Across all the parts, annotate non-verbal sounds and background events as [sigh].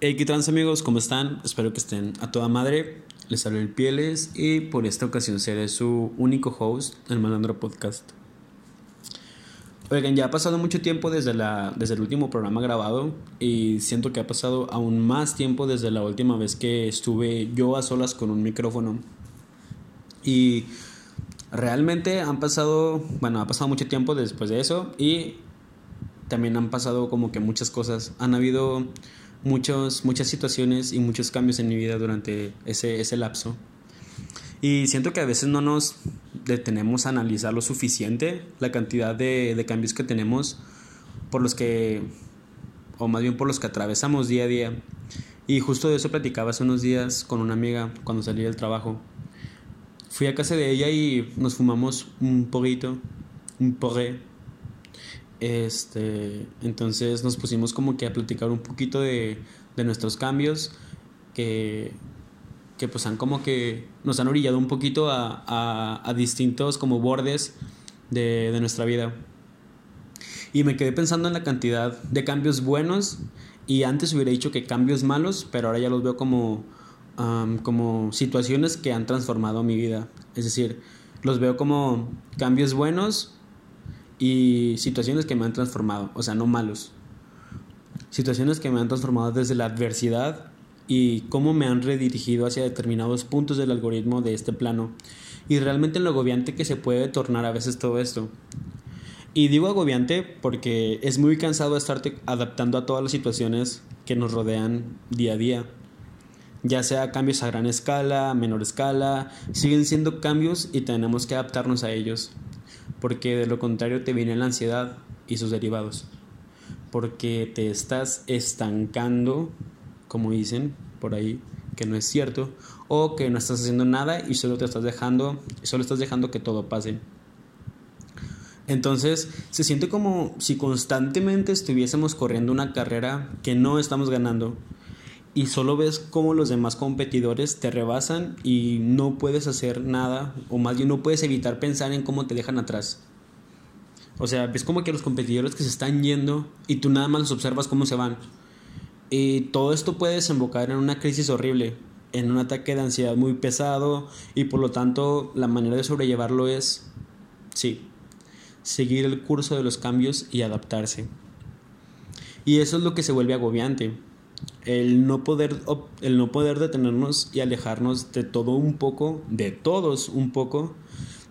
Hey, ¿qué trans amigos? ¿Cómo están? Espero que estén a toda madre. Les hablo el Pieles y por esta ocasión seré su único host, el Malandro Podcast. Oigan, ya ha pasado mucho tiempo desde, la, desde el último programa grabado y siento que ha pasado aún más tiempo desde la última vez que estuve yo a solas con un micrófono. Y realmente han pasado, bueno, ha pasado mucho tiempo después de eso y también han pasado como que muchas cosas. Han habido muchos, muchas situaciones y muchos cambios en mi vida durante ese, ese lapso. Y siento que a veces no nos detenemos a analizar lo suficiente la cantidad de, de cambios que tenemos por los que, o más bien por los que atravesamos día a día. Y justo de eso platicaba hace unos días con una amiga cuando salí del trabajo. Fui a casa de ella y nos fumamos un poquito, un porré este, entonces nos pusimos como que a platicar un poquito de, de nuestros cambios que, que pues han como que nos han orillado un poquito a, a, a distintos como bordes de, de, nuestra vida. Y me quedé pensando en la cantidad de cambios buenos y antes hubiera dicho que cambios malos, pero ahora ya los veo como, um, como situaciones que han transformado mi vida. Es decir, los veo como cambios buenos y situaciones que me han transformado, o sea, no malos. Situaciones que me han transformado desde la adversidad y cómo me han redirigido hacia determinados puntos del algoritmo de este plano. Y realmente lo agobiante que se puede tornar a veces todo esto. Y digo agobiante porque es muy cansado estarte adaptando a todas las situaciones que nos rodean día a día. Ya sea cambios a gran escala, menor escala, siguen siendo cambios y tenemos que adaptarnos a ellos porque de lo contrario te viene la ansiedad y sus derivados, porque te estás estancando, como dicen por ahí, que no es cierto, o que no estás haciendo nada y solo te estás dejando, solo estás dejando que todo pase. Entonces se siente como si constantemente estuviésemos corriendo una carrera que no estamos ganando y solo ves cómo los demás competidores te rebasan y no puedes hacer nada, o más bien no puedes evitar pensar en cómo te dejan atrás. O sea, ves como que los competidores que se están yendo y tú nada más los observas cómo se van. Y todo esto puede desembocar en una crisis horrible, en un ataque de ansiedad muy pesado y por lo tanto la manera de sobrellevarlo es, sí, seguir el curso de los cambios y adaptarse. Y eso es lo que se vuelve agobiante el no poder el no poder detenernos y alejarnos de todo un poco, de todos un poco,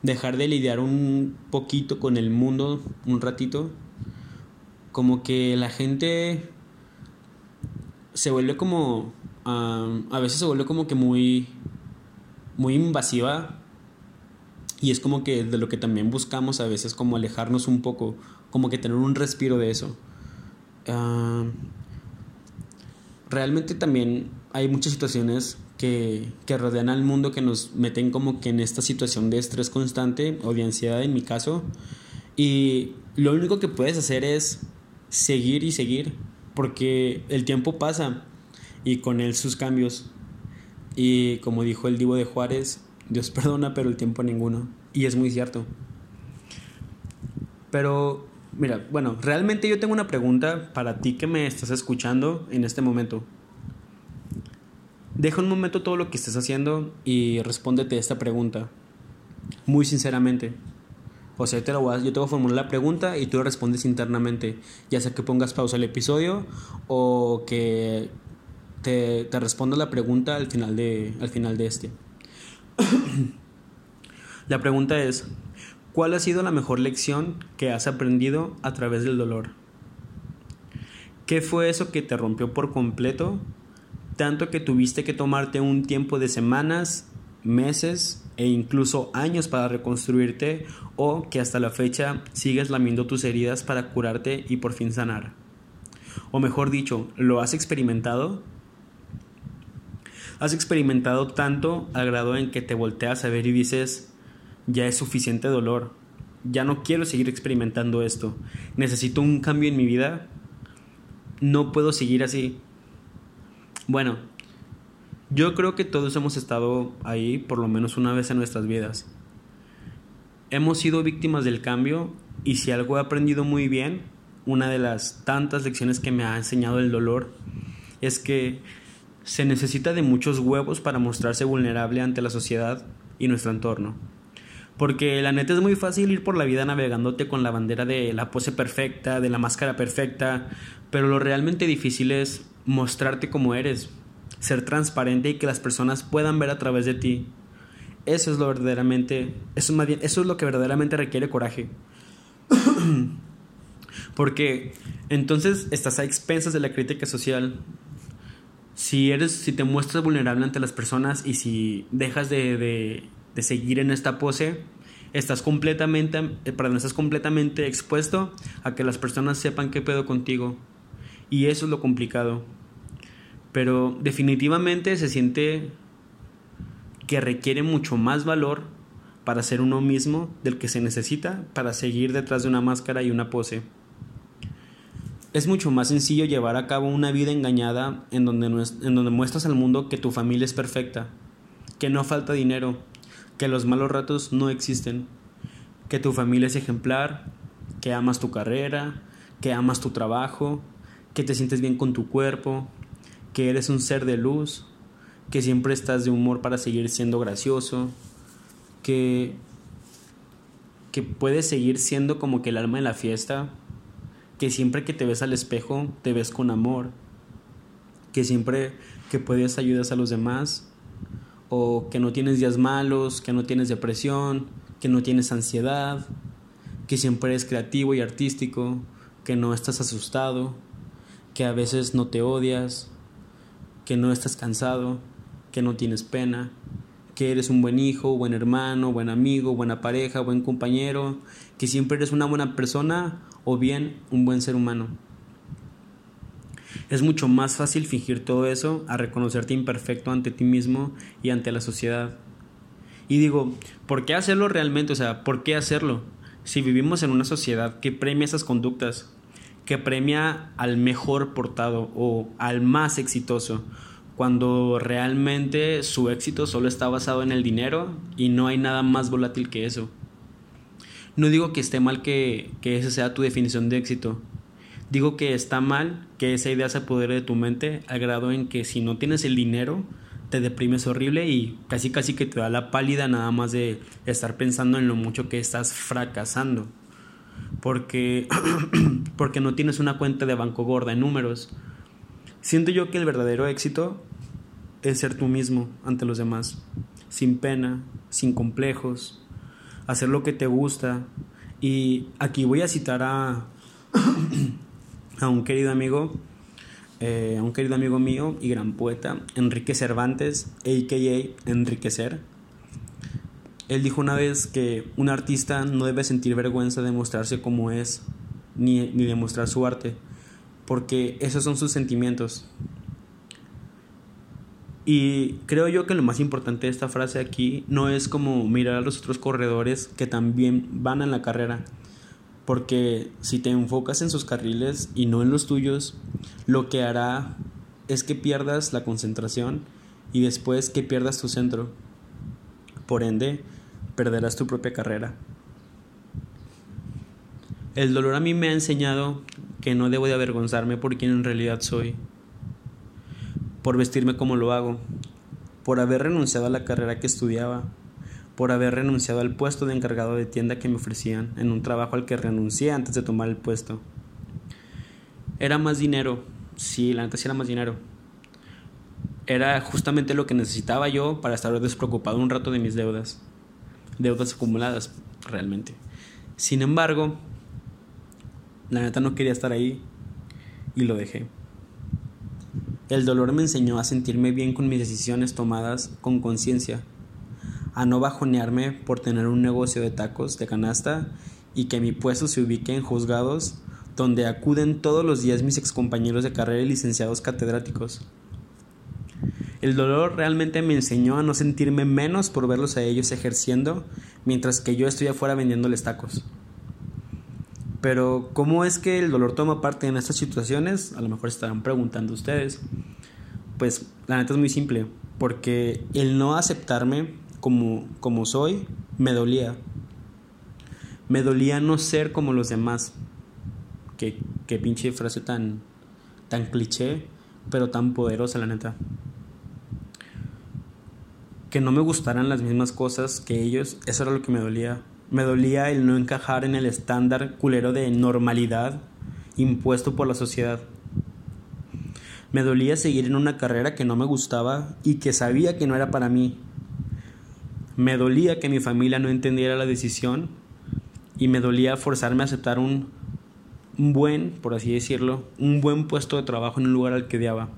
dejar de lidiar un poquito con el mundo un ratito, como que la gente se vuelve como a veces se vuelve como que muy muy invasiva y es como que de lo que también buscamos a veces como alejarnos un poco, como que tener un respiro de eso realmente también hay muchas situaciones que, que, rodean al mundo que nos meten como que en esta situación de estrés constante o de ansiedad en mi caso. Y lo único que puedes hacer es seguir y seguir, porque el tiempo pasa y con él sus cambios. Y como dijo el divo de Juárez, Dios [laughs] perdona, pero el tiempo ninguno. Y es muy cierto. Pero Mira, bueno, realmente yo tengo una pregunta para ti que me estás escuchando en este momento. Deja un momento todo lo que estés haciendo y respóndete esta pregunta. Muy sinceramente. O sea, yo te, lo voy a, yo te a formular la pregunta y tú respondes internamente. Ya sea que pongas pausa al episodio o que te, te responda la pregunta al final de, al final de este. [coughs] la pregunta es, ¿Cuál ha sido la mejor lección que has aprendido a través del dolor? ¿Qué fue eso que te rompió por completo? Tanto que tuviste que tomarte un tiempo de semanas, meses e incluso años para reconstruirte o que hasta la fecha sigues lamiendo tus heridas para curarte y por fin sanar. O mejor dicho, ¿lo has experimentado? ¿Has experimentado tanto al grado en que te volteas a ver y dices, ya es suficiente dolor, ya no quiero seguir experimentando esto, necesito un cambio en mi vida, no puedo seguir así. Bueno, yo creo que todos hemos estado ahí por lo menos una vez en nuestras vidas. Hemos sido víctimas del cambio y si algo he aprendido muy bien, una de las tantas lecciones que me ha enseñado el dolor es que se necesita de muchos huevos para mostrarse vulnerable ante la sociedad y nuestro entorno. Porque la neta es muy fácil ir por la vida navegándote con la bandera de la pose perfecta, de la máscara perfecta, pero lo realmente difícil es mostrarte como eres, ser transparente y que las personas puedan ver a través de ti. Eso es lo verdaderamente, eso, eso es lo que verdaderamente requiere coraje. [clears throat] Porque entonces estás a expensas de la crítica social. Si eres, si te muestras vulnerable ante las personas y si dejas de de seguir en esta pose, estás completamente, eh, perdón, estás completamente expuesto a que las personas sepan qué pedo contigo. Y eso es lo complicado. Pero definitivamente se siente que requiere mucho más valor para ser uno mismo del que se necesita para seguir detrás de una máscara y una pose. Es mucho más sencillo llevar a cabo una vida engañada en donde, en donde muestras al mundo que tu familia es perfecta, que no falta dinero, que los malos ratos no existen, que tu familia es ejemplar, que amas tu carrera, que amas tu trabajo, que te sientes bien con tu cuerpo, que eres un ser de luz, que siempre estás de humor para seguir siendo gracioso, que que puedes seguir siendo como que el alma de la fiesta, que siempre que te ves al espejo te ves con amor, que siempre que puedes ayudas a los demás o que no tienes días malos, que no tienes depresión, que no tienes ansiedad, que siempre eres creativo y artístico, que no estás asustado, que a veces no te odias, que no estás cansado, que no tienes pena, que eres un buen hijo, buen hermano, buen amigo, buena pareja, buen compañero, que siempre eres una buena persona o bien un buen ser humano. Es mucho más fácil fingir todo eso a reconocerte imperfecto ante ti mismo y ante la sociedad. Y digo, ¿por qué hacerlo realmente? O sea, ¿por qué hacerlo? Si vivimos en una sociedad que premia esas conductas, que premia al mejor portado o al más exitoso, cuando realmente su éxito solo está basado en el dinero y no hay nada más volátil que eso. No digo que esté mal que, que esa sea tu definición de éxito, Digo que está mal que esa idea se apodere de tu mente al grado en que si no tienes el dinero te deprimes horrible y casi casi que te da la pálida nada más de estar pensando en lo mucho que estás fracasando. Porque, [clears throat] porque no tienes una cuenta de banco gorda en números. Siento yo que el verdadero éxito es ser tú mismo ante los demás, sin pena, sin complejos, hacer lo que te gusta. Y aquí voy a citar a [clears throat] a un querido amigo, eh, a un querido amigo mío y gran poeta, Enrique Cervantes, a.k.a. Enriquecer. Él dijo una vez que un artista no debe sentir vergüenza de mostrarse como es, ni, ni de mostrar su arte, porque esos son sus sentimientos. Y creo yo que lo más importante de esta frase aquí no es como mirar a los otros corredores que también van en la carrera, porque si te enfocas en sus carriles y no en los tuyos, lo que hará es que pierdas la concentración y después que pierdas tu centro. Por ende, perderás tu propia carrera. El dolor a mí me ha enseñado que no debo de avergonzarme por quien en realidad soy, por vestirme como lo hago, por haber renunciado a la carrera que estudiaba, por haber renunciado al puesto de encargado de tienda que me ofrecían en un trabajo al que renuncié antes de tomar el puesto. Era más dinero, sí, la neta sí era más dinero. Era justamente lo que necesitaba yo para estar despreocupado un rato de mis deudas. Deudas acumuladas, realmente. Sin embargo, la neta no quería estar ahí y lo dejé. El dolor me enseñó a sentirme bien con mis decisiones tomadas con conciencia a no bajonearme por tener un negocio de tacos de canasta y que mi puesto se ubique en juzgados donde acuden todos los días mis excompañeros de carrera y licenciados catedráticos. El dolor realmente me enseñó a no sentirme menos por verlos a ellos ejerciendo mientras que yo estoy afuera vendiéndoles tacos. Pero ¿cómo es que el dolor toma parte en estas situaciones? A lo mejor estarán preguntando ustedes. Pues la neta es muy simple, porque el no aceptarme como, como soy, me dolía. Me dolía no ser como los demás. Qué, qué pinche frase tan, tan cliché. pero tan poderosa, la neta. Que no me gustaran las mismas cosas que ellos, eso era lo que me dolía. Me dolía el no encajar en el estándar culero de normalidad impuesto por la sociedad. Me dolía seguir en una carrera que no me gustaba y que sabía que no era para mí. Me dolía que mi familia no entendiera la decisión y me dolía forzarme a aceptar un, buen, por así decirlo, un buen puesto de trabajo en un lugar al que odiaba.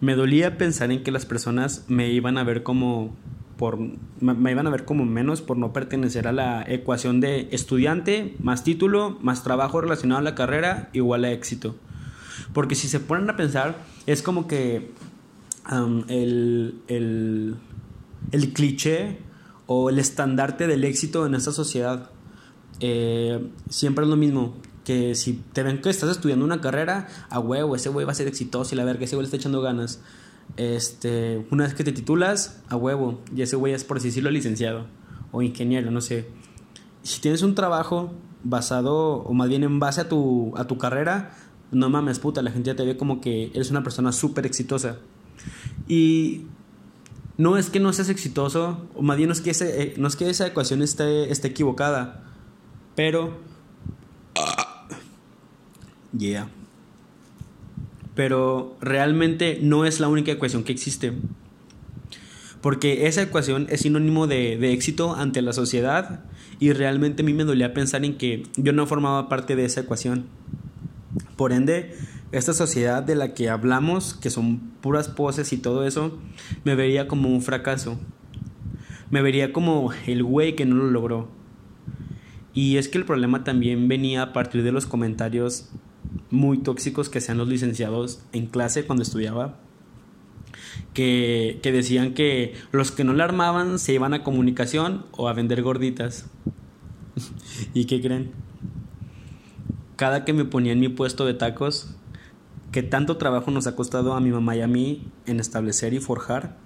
Me dolía pensar en que las personas me iban a ver como por me iban a ver como menos por no pertenecer a la ecuación de estudiante más título más trabajo relacionado a la carrera igual a éxito. Porque si se ponen a pensar, es como que el, el, el cliché o el estandarte del éxito en esta sociedad. Eh, siempre es lo mismo. Que si te ven que estás estudiando una carrera, a huevo, ese güey va a ser exitoso y la verga, ese güey le está echando ganas. Este, una vez que te titulas, a huevo, y ese güey es por así decirlo licenciado o ingeniero, no sé. Si tienes un trabajo basado, o más bien en base a tu, a tu carrera, no mames, puta, la gente ya te ve como que eres una persona súper exitosa. Y no es que no seas exitoso, o más bien no es que, eh, no es que esa ecuación esté, esté equivocada, pero... Yeah. Pero realmente no es la única ecuación que existe. Porque esa ecuación es sinónimo de, de éxito ante la sociedad y realmente a mí me dolía pensar en que yo no formaba parte de esa ecuación. Por ende, esta sociedad de la que hablamos, que son puras poses y todo eso, me vería como un fracaso. Me vería como el güey que no lo logró. Y es que el problema también venía a partir de los comentarios muy tóxicos que hacían los licenciados en clase cuando estudiaba. Que, que decían que los que no la armaban se iban a comunicación o a vender gorditas. [laughs] ¿Y qué creen? Cada que me ponía en mi puesto de tacos, que tanto trabajo nos ha costado a mi mamá y a mí en establecer y forjar,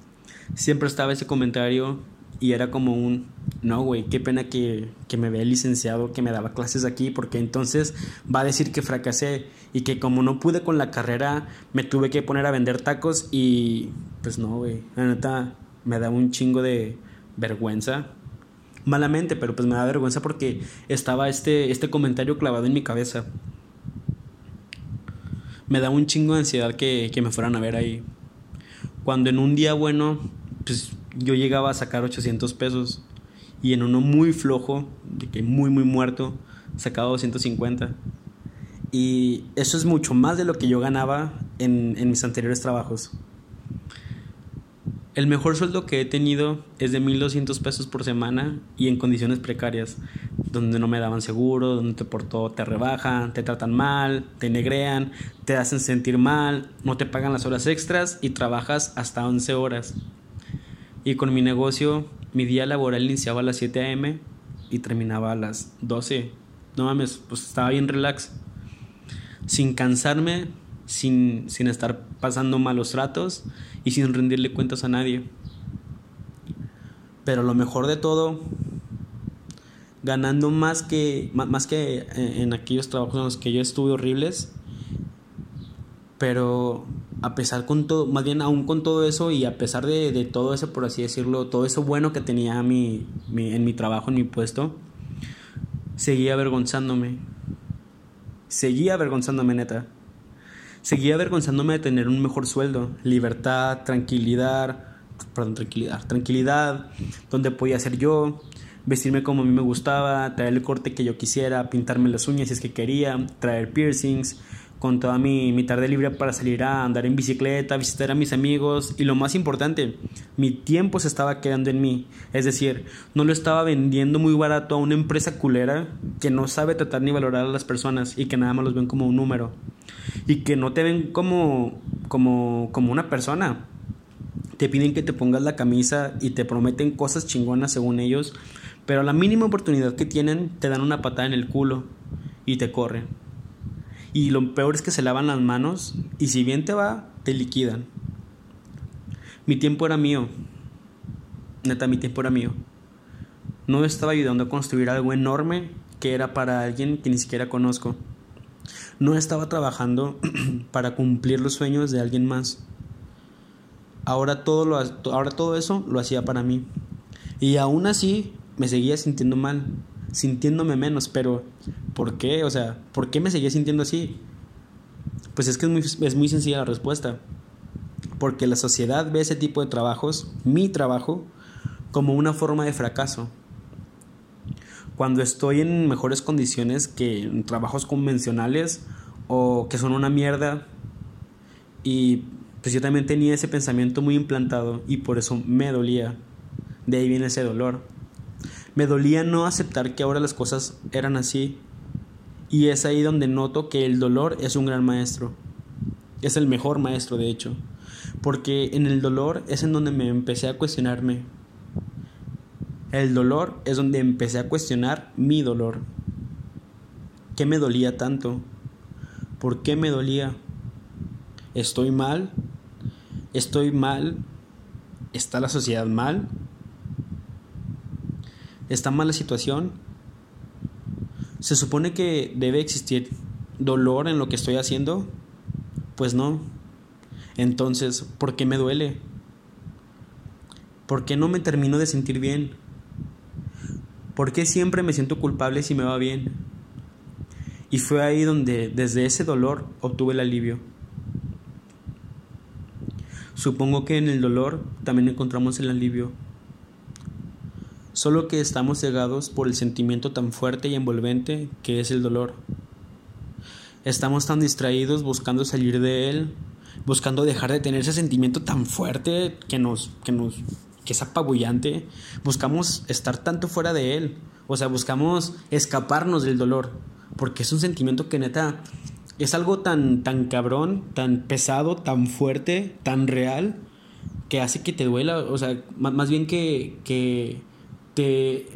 siempre estaba ese comentario y era como un, no, güey, qué pena que, que me vea licenciado, que me daba clases aquí, porque entonces va a decir que fracasé y que como no pude con la carrera, me tuve que poner a vender tacos y pues no, güey, la neta me da un chingo de vergüenza. Malamente, pero pues me da vergüenza porque estaba este, este comentario clavado en mi cabeza me da un chingo de ansiedad que, me fueran a ver ahí. Cuando en un día bueno, pues yo llegaba a sacar 800 pesos y en uno muy flojo, de que muy, muy muerto, sacaba 250. Y eso es mucho más de lo que yo ganaba en, en mis anteriores trabajos. El mejor sueldo que he tenido es de 1200 pesos por semana y en condiciones precarias, donde no me daban seguro, donde te por todo te rebajan, te tratan mal, te negrean, te hacen sentir mal, no te pagan las horas extras y trabajas hasta 11 horas. Y con mi negocio, mi día laboral iniciaba a las 7 a.m. y terminaba a las 12. No mames, pues estaba bien relax. Sin cansarme, sin, sin estar pasando malos tratos y sin rendirle cuentas a nadie. Pero lo mejor de todo, ganando más que, más que en aquellos trabajos en los que yo estuve horribles, pero a pesar con todo, más bien aún con todo eso y a pesar de, todo eso, por así decirlo, todo eso bueno que tenía mi, mi, en mi trabajo, en mi puesto, seguía avergonzándome. Seguía avergonzándome, neta. Seguía avergonzándome de tener un mejor sueldo, libertad, tranquilidad, perdón, tranquilidad, tranquilidad, donde podía ser yo, vestirme como a mí me gustaba, traer el corte que yo quisiera, pintarme las uñas si es que quería, traer piercings, con toda mi, mi, tarde libre para salir a andar en bicicleta, visitar a mis amigos y lo más importante, mi tiempo se estaba quedando en mí. Es decir, no lo estaba vendiendo muy barato a una empresa culera que no sabe tratar ni valorar a las personas y que nada más los ven como un número y que no te ven como, como, como una persona. Te piden que te pongas la camisa y te prometen cosas chingonas según ellos, pero a la mínima oportunidad que tienen te dan una patada en el culo y te corren. Y lo peor es que se lavan las manos y si bien te va, te liquidan. Mi tiempo era mío. Neta, mi tiempo era mío. No estaba ayudando a construir algo enorme que era para alguien que ni siquiera conozco. No estaba trabajando [clears throat] para cumplir los sueños de alguien más. Ahora todo, lo, ahora todo eso lo hacía para mí. Y aún así me seguía sintiendo mal, sintiéndome menos, pero ¿por qué? O sea, ¿por qué me seguía sintiendo así? Pues es que es muy, es muy sencilla la respuesta. Porque la sociedad ve ese tipo de trabajos, mi trabajo, como una forma de fracaso. Cuando estoy en mejores condiciones que en trabajos convencionales o que son una mierda. Y pues yo también tenía ese pensamiento muy implantado y por eso me dolía. De ahí viene ese dolor. Me dolía no aceptar que ahora las cosas eran así. Y es ahí donde noto que el dolor es un gran maestro. Es el mejor maestro, de hecho. Porque en el dolor es en donde me empecé a cuestionarme. El dolor es donde empecé a cuestionar mi dolor. ¿Qué me dolía tanto? ¿Por qué me dolía? ¿Estoy mal? ¿Estoy mal? ¿Está la sociedad mal? ¿Está mal la situación? ¿Se supone que debe existir dolor en lo que estoy haciendo? Pues no. Entonces, ¿por qué me duele? ¿Por qué no me termino de sentir bien? ¿Por qué siempre me siento culpable si me va bien? Y fue ahí donde, desde ese dolor, obtuve el alivio. Supongo que en el dolor también encontramos el alivio. Solo que estamos cegados por el sentimiento tan fuerte y envolvente que es el dolor. Estamos tan distraídos buscando salir de él, buscando dejar de tener ese sentimiento tan fuerte que nos, que nos, que es apabullante. Buscamos estar tanto fuera de él. O sea, buscamos escaparnos del dolor porque es un sentimiento que neta es algo tan, tan cabrón, tan pesado, tan fuerte, tan real, que hace que te duela, o sea, más, bien que, que, te,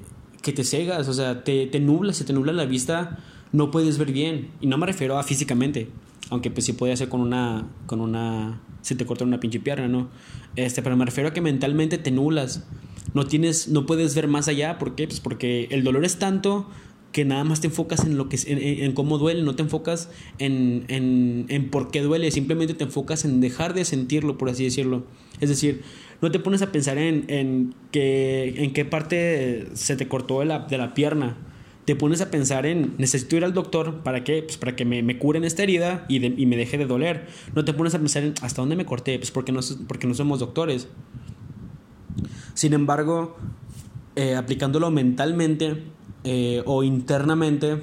que te cegas, o sea, te, te nubla, se te nubla la vista, no puedes ver bien. Y no me refiero a físicamente, aunque pues sí puede ser con una, con una, se te corta una pinche pierna, ¿no? Este, pero me refiero a que mentalmente te nublas, no tienes, no puedes ver más allá, ¿por qué? Pues porque el dolor es tanto que nada más te enfocas en lo que en, cómo duele, no te enfocas en, en, en, por qué duele, simplemente te enfocas en dejar de sentirlo, por así decirlo. Es decir, no te pones a pensar en, en, que, en qué parte se te cortó de la, de la pierna. Te pones a pensar en, necesito ir al doctor, ¿para qué? Pues para que me, me curen esta herida y, y, me deje de doler. No te pones a pensar en, ¿hasta dónde me corté? Pues porque no, porque no somos doctores. Sin embargo, eh, aplicándolo mentalmente, eh, o internamente,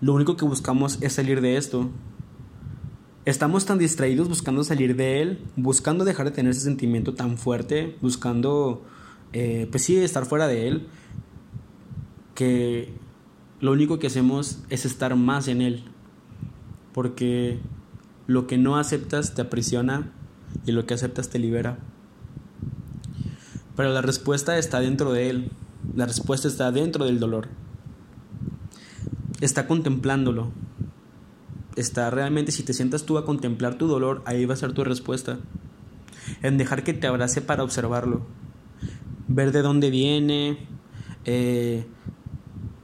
lo único que buscamos es salir de esto. Estamos tan distraídos buscando salir de él, buscando dejar de tener ese sentimiento tan fuerte, buscando, eh, pues sí, estar fuera de él, que lo único que hacemos es estar más en él. Porque lo que no aceptas te aprisiona y lo que aceptas te libera. Pero la respuesta está dentro de él. La respuesta está dentro del dolor. Está contemplándolo. Está realmente, si te sientas tú a contemplar tu dolor, ahí va a ser tu respuesta. En dejar que te abrace para observarlo. Ver de dónde viene. Eh,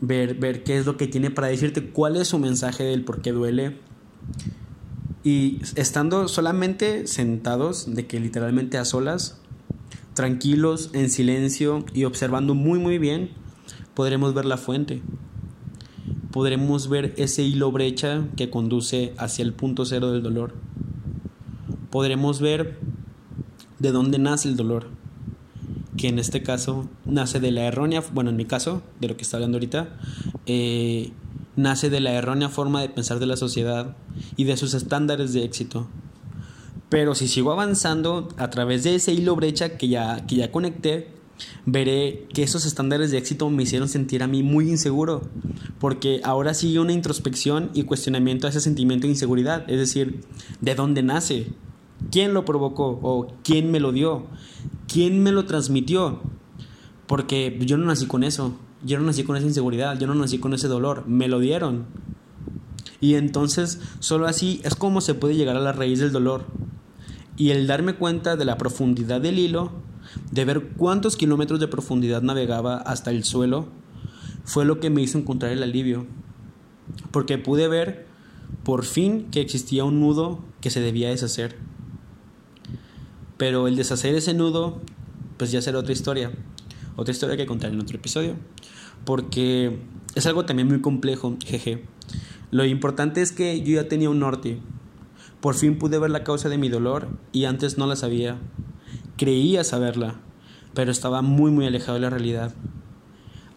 ver, ver qué es lo que tiene para decirte, cuál es su mensaje del por qué duele. Y estando solamente sentados, de que literalmente a solas, tranquilos, en silencio y observando muy muy bien, podremos ver la fuente. Podremos ver ese hilo brecha que conduce hacia el punto cero del dolor. Podremos ver de dónde nace el dolor, que en este caso nace de la errónea, bueno, en mi caso, de lo que está hablando ahorita, eh, nace de la errónea forma de pensar de la sociedad y de sus estándares de éxito. Pero si sigo avanzando a través de ese hilo brecha que ya, que ya conecté, veré que esos estándares de éxito me hicieron sentir a mí muy inseguro, porque ahora sigue una introspección y cuestionamiento a ese sentimiento de inseguridad, es decir, ¿de dónde nace? ¿Quién lo provocó o quién me lo dio? ¿Quién me lo transmitió? Porque yo no nací con eso, yo no nací con esa inseguridad, yo no nací con ese dolor, me lo dieron. Y entonces, solo así es como se puede llegar a la raíz del dolor, y el darme cuenta de la profundidad del hilo, de ver cuántos kilómetros de profundidad navegaba hasta el suelo, fue lo que me hizo encontrar el alivio. Porque pude ver por fin que existía un nudo que se debía deshacer. Pero el deshacer ese nudo, pues ya será otra historia. Otra historia que contaré en otro episodio. Porque es algo también muy complejo, jeje. Lo importante es que yo ya tenía un norte. Por fin pude ver la causa de mi dolor y antes no la sabía. Creía saberla, pero estaba muy muy alejado de la realidad.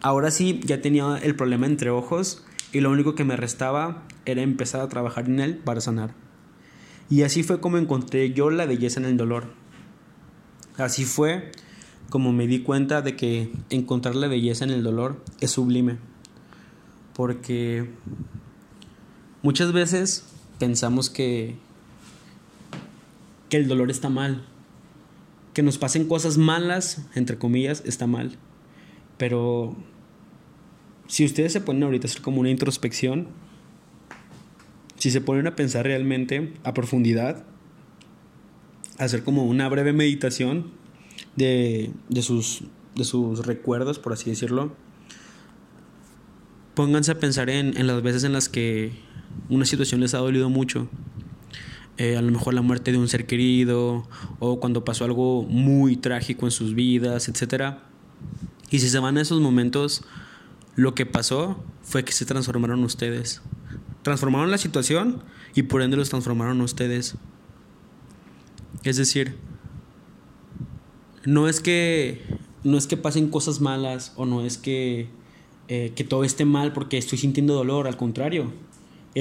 Ahora sí ya tenía el problema entre ojos y lo único que me restaba era empezar a trabajar en él para sanar. Y así fue como encontré yo la belleza en el dolor. Así fue como me di cuenta de que encontrar la belleza en el dolor es sublime. Porque muchas veces pensamos que, que el dolor está mal. Que nos pasen cosas malas, entre comillas, está mal. Pero si ustedes se ponen ahorita a hacer como una introspección, si se ponen a pensar realmente a profundidad, hacer como una breve meditación de, sus, de sus recuerdos, por así decirlo, pónganse a pensar en, las veces en las que una situación les ha dolido mucho. Eh, a lo mejor la muerte de un ser querido o cuando pasó algo muy trágico en sus vidas, etc. Y si se van a esos momentos, lo que pasó fue que se transformaron ustedes transformaron la situación y por ende los transformaron ustedes. Es decir, no es que no es que pasen cosas malas o no es que, eh, que todo esté mal porque estoy sintiendo dolor, al contrario,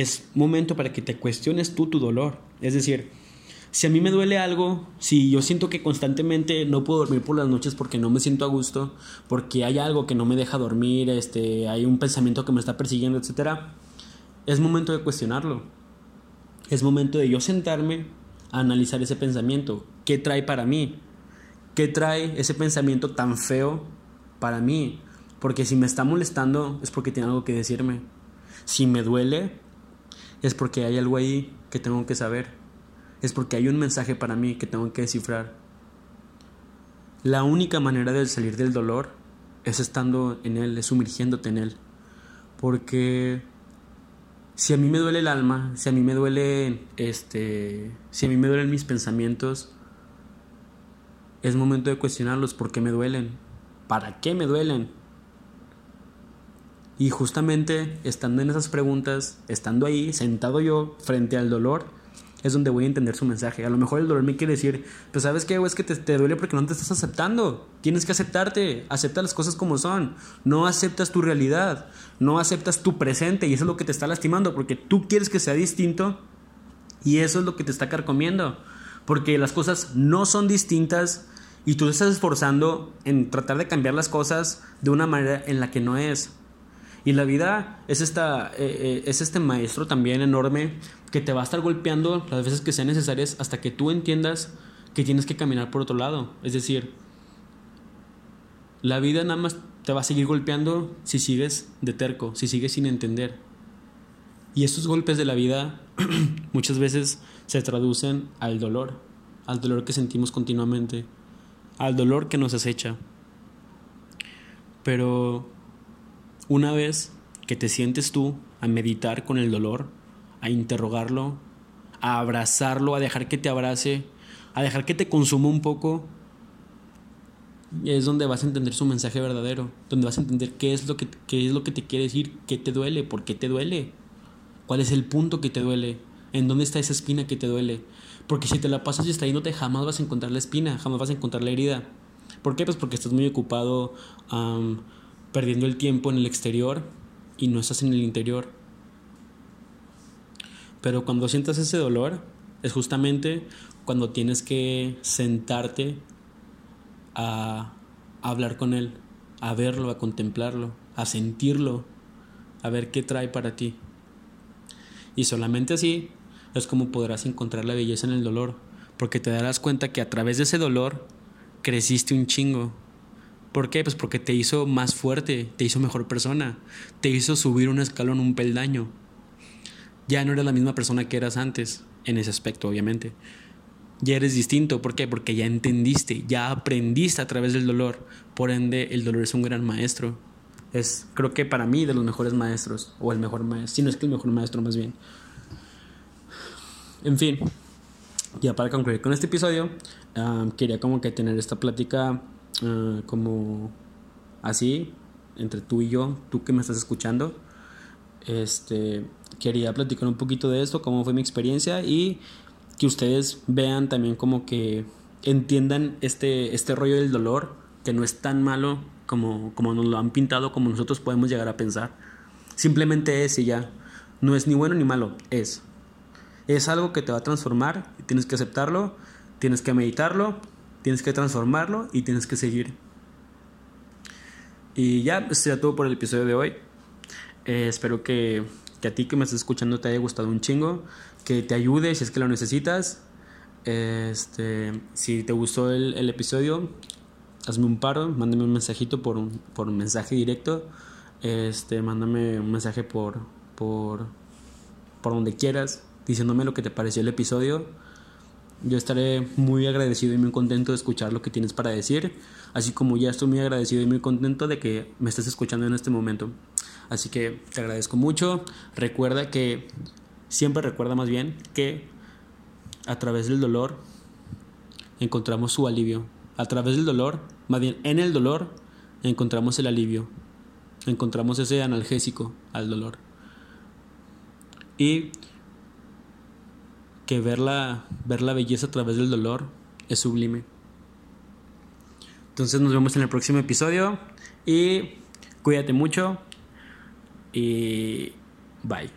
es momento para que te cuestiones tú tu dolor. Es decir, si a mí me duele algo, si yo siento que constantemente no puedo dormir por las noches porque no me siento a gusto, porque hay algo que no me deja dormir, este, hay un pensamiento que me está persiguiendo, etcétera, es momento de cuestionarlo. Es momento de yo sentarme a analizar ese pensamiento. ¿Qué trae para mí? ¿Qué trae ese pensamiento tan feo para mí? Porque si me está molestando es porque tiene algo que decirme. Si me duele es porque hay algo ahí que tengo que saber. Es porque hay un mensaje para mí que tengo que descifrar. La única manera de salir del dolor es estando en él, es sumergiéndote en él. Porque si a mí me duele el alma, si a mí me duele este, si a mí me duelen mis pensamientos, es momento de cuestionarlos, ¿por qué me duelen? ¿Para qué me duelen? Y justamente estando en esas preguntas, estando ahí, sentado yo frente al dolor, es donde voy a entender su mensaje. A lo mejor el dolor me quiere decir, pues sabes qué, es que te, te, duele porque no te estás aceptando. Tienes que aceptarte, acepta las cosas como son. No aceptas tu realidad, no aceptas tu presente y eso es lo que te está lastimando porque tú quieres que sea distinto y eso es lo que te está carcomiendo. Porque las cosas no son distintas y tú te estás esforzando en tratar de cambiar las cosas de una manera en la que no es. Y la vida es, esta, eh, eh, es este maestro también enorme que te va a estar golpeando las veces que sean necesarias hasta que tú entiendas que tienes que caminar por otro lado. Es decir, la vida nada más te va a seguir golpeando si sigues de terco, si sigues sin entender. Y estos golpes de la vida [clears throat] muchas veces se traducen al dolor, al dolor que sentimos continuamente, al dolor que nos acecha. Pero una vez que te sientes tú a meditar con el dolor, a interrogarlo, a abrazarlo, a dejar que te abrace, a dejar que te consuma un poco, es donde vas a entender su mensaje verdadero, donde vas a entender qué es lo que, qué es lo que te quiere decir, qué te duele, por qué te duele, cuál es el punto que te duele, en dónde está esa espina que te duele. Porque si te la pasas distrayéndote, jamás vas a encontrar la espina, jamás vas a encontrar la herida. ¿Por qué? Pues porque estás muy ocupado perdiendo el tiempo en el exterior y no estás en el interior. Pero cuando sientas ese dolor, es justamente cuando tienes que sentarte a, hablar con él, a verlo, a contemplarlo, a sentirlo, a ver qué trae para ti. Y solamente así es como podrás encontrar la belleza en el dolor, porque te darás cuenta que a través de ese dolor creciste un chingo, ¿Por qué? Pues porque te hizo más fuerte, te hizo mejor persona, te hizo subir un escalón, un peldaño. Ya no eres la misma persona que eras antes, en ese aspecto, obviamente. Ya eres distinto, ¿por qué? Porque ya entendiste, ya aprendiste a través del dolor. Por ende, el dolor es un gran maestro. Es, creo que para mí, de los mejores maestros, o el mejor maestro, si no es que el mejor maestro más bien. en fin, ya para concluir con este episodio, quería como que tener esta plática ah, como así, entre tú y yo, tú que me estás escuchando. Este, quería platicar un poquito de esto, cómo fue mi experiencia y que ustedes vean también como que entiendan este, este rollo del dolor, que no es tan malo como, como nos lo han pintado, como nosotros podemos llegar a pensar. Simplemente es y ya. No es ni bueno ni malo, es. Es algo que te va a transformar tienes que aceptarlo, tienes que meditarlo, tienes que transformarlo y tienes que seguir. Y ya, eso sería todo por el episodio de hoy. Eh, espero que, que, a ti que me estás escuchando te haya gustado un chingo, que te ayude si es que lo necesitas. Este, si te gustó el, el episodio, hazme un paro, mándame un mensajito por un, por un mensaje directo. Este, mándame un mensaje por, por, por donde quieras, diciéndome lo que te pareció el episodio. Yo estaré muy agradecido y muy contento de escuchar lo que tienes para decir, así como ya estoy muy agradecido y muy contento de que me estés escuchando en este momento. Así que te agradezco mucho. Recuerda que, siempre recuerda más bien que a través del dolor encontramos su alivio. A través del dolor, más bien en el dolor, encontramos el alivio. Encontramos ese analgésico al dolor. Y que ver la, ver la belleza a través del dolor es sublime. Entonces nos vemos en el próximo episodio y cuídate mucho y bye.